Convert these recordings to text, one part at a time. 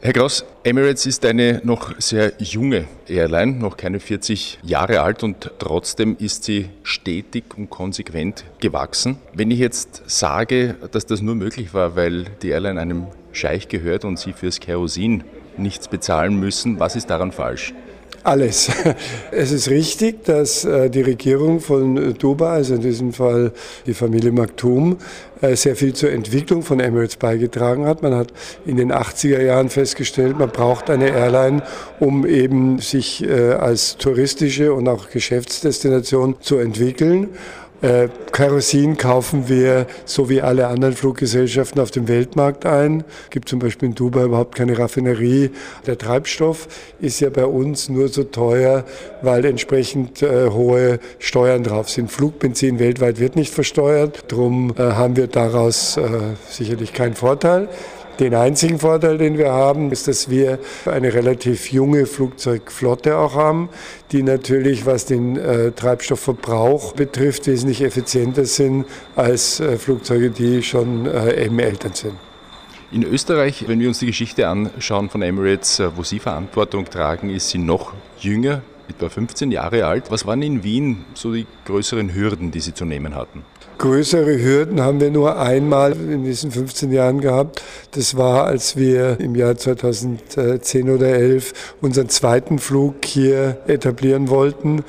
Herr Gross, Emirates ist eine noch sehr junge Airline, noch keine 40 Jahre alt und trotzdem ist sie stetig und konsequent gewachsen. Wenn ich jetzt sage, dass das nur möglich war, weil die Airline einem Scheich gehört und Sie fürs Kerosin nichts bezahlen müssen, was ist daran falsch? Alles. Es ist richtig, dass äh, die Regierung von Dubai, also in diesem Fall die Familie Maktoum, äh, sehr viel zur Entwicklung von Emirates beigetragen hat. Man hat in den 80er Jahren festgestellt, man braucht eine Airline, um eben sich äh, als touristische und auch Geschäftsdestination zu entwickeln. Äh, Kerosin kaufen wir so wie alle anderen Fluggesellschaften auf dem Weltmarkt ein. Es gibt zum Beispiel in Dubai überhaupt keine Raffinerie. Der Treibstoff ist ja bei uns nur so teuer, weil entsprechend äh, hohe Steuern drauf sind. Flugbenzin weltweit wird nicht versteuert. Darum äh, haben wir daraus äh, sicherlich keinen Vorteil. Den einzigen Vorteil, den wir haben, ist, dass wir eine relativ junge Flugzeugflotte auch haben, die natürlich, was den äh, Treibstoffverbrauch betrifft, wesentlich effizienter sind als äh, Flugzeuge, die schon äh, eben älter sind. In Österreich, wenn wir uns die Geschichte anschauen von Emirates, äh, wo Sie Verantwortung tragen, ist sie noch jünger, etwa 15 Jahre alt. Was waren in Wien so die größeren Hürden, die Sie zu nehmen hatten? Größere Hürden haben wir nur einmal in diesen 15 Jahren gehabt. Das war, als wir im Jahr 2010 oder 11 unseren zweiten Flug hier etablieren wollten.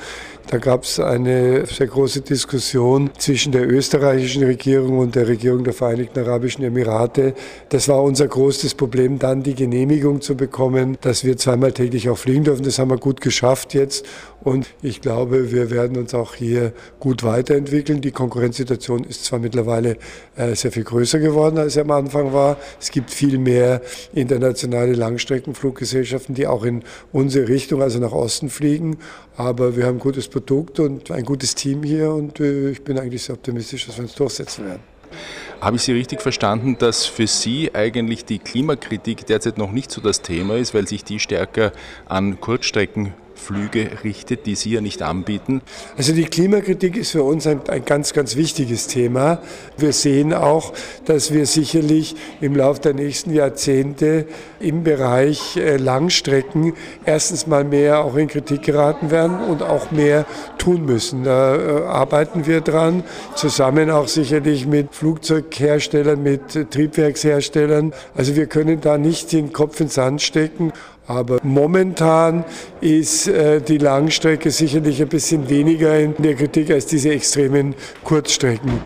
Da gab es eine sehr große Diskussion zwischen der österreichischen Regierung und der Regierung der Vereinigten Arabischen Emirate. Das war unser größtes Problem, dann die Genehmigung zu bekommen, dass wir zweimal täglich auch fliegen dürfen. Das haben wir gut geschafft jetzt. Und ich glaube, wir werden uns auch hier gut weiterentwickeln. Die Konkurrenzsituation ist zwar mittlerweile äh, sehr viel größer geworden, als sie am Anfang war. Es gibt viel mehr internationale Langstreckenfluggesellschaften, die auch in unsere Richtung, also nach Osten fliegen. Aber wir haben ein gutes Produkt und ein gutes Team hier und äh, ich bin eigentlich sehr optimistisch, dass wir uns durchsetzen werden. Habe ich Sie richtig verstanden, dass für Sie eigentlich die Klimakritik derzeit noch nicht so das Thema ist, weil sich die stärker an Kurzstrecken Flüge richtet, die Sie ja nicht anbieten? Also die Klimakritik ist für uns ein, ein, ganz, ganz wichtiges Thema. Wir sehen auch, dass wir sicherlich im Laufe der nächsten Jahrzehnte im Bereich äh, Langstrecken erstens mal mehr auch in Kritik geraten werden und auch mehr tun müssen. Da äh, arbeiten wir dran, zusammen auch sicherlich mit Flugzeugherstellern, mit Triebwerksherstellern. Also wir können da nicht den Kopf ins Sand stecken aber momentan ist die Langstrecke sicherlich ein bisschen weniger in der Kritik als diese extremen Kurzstrecken.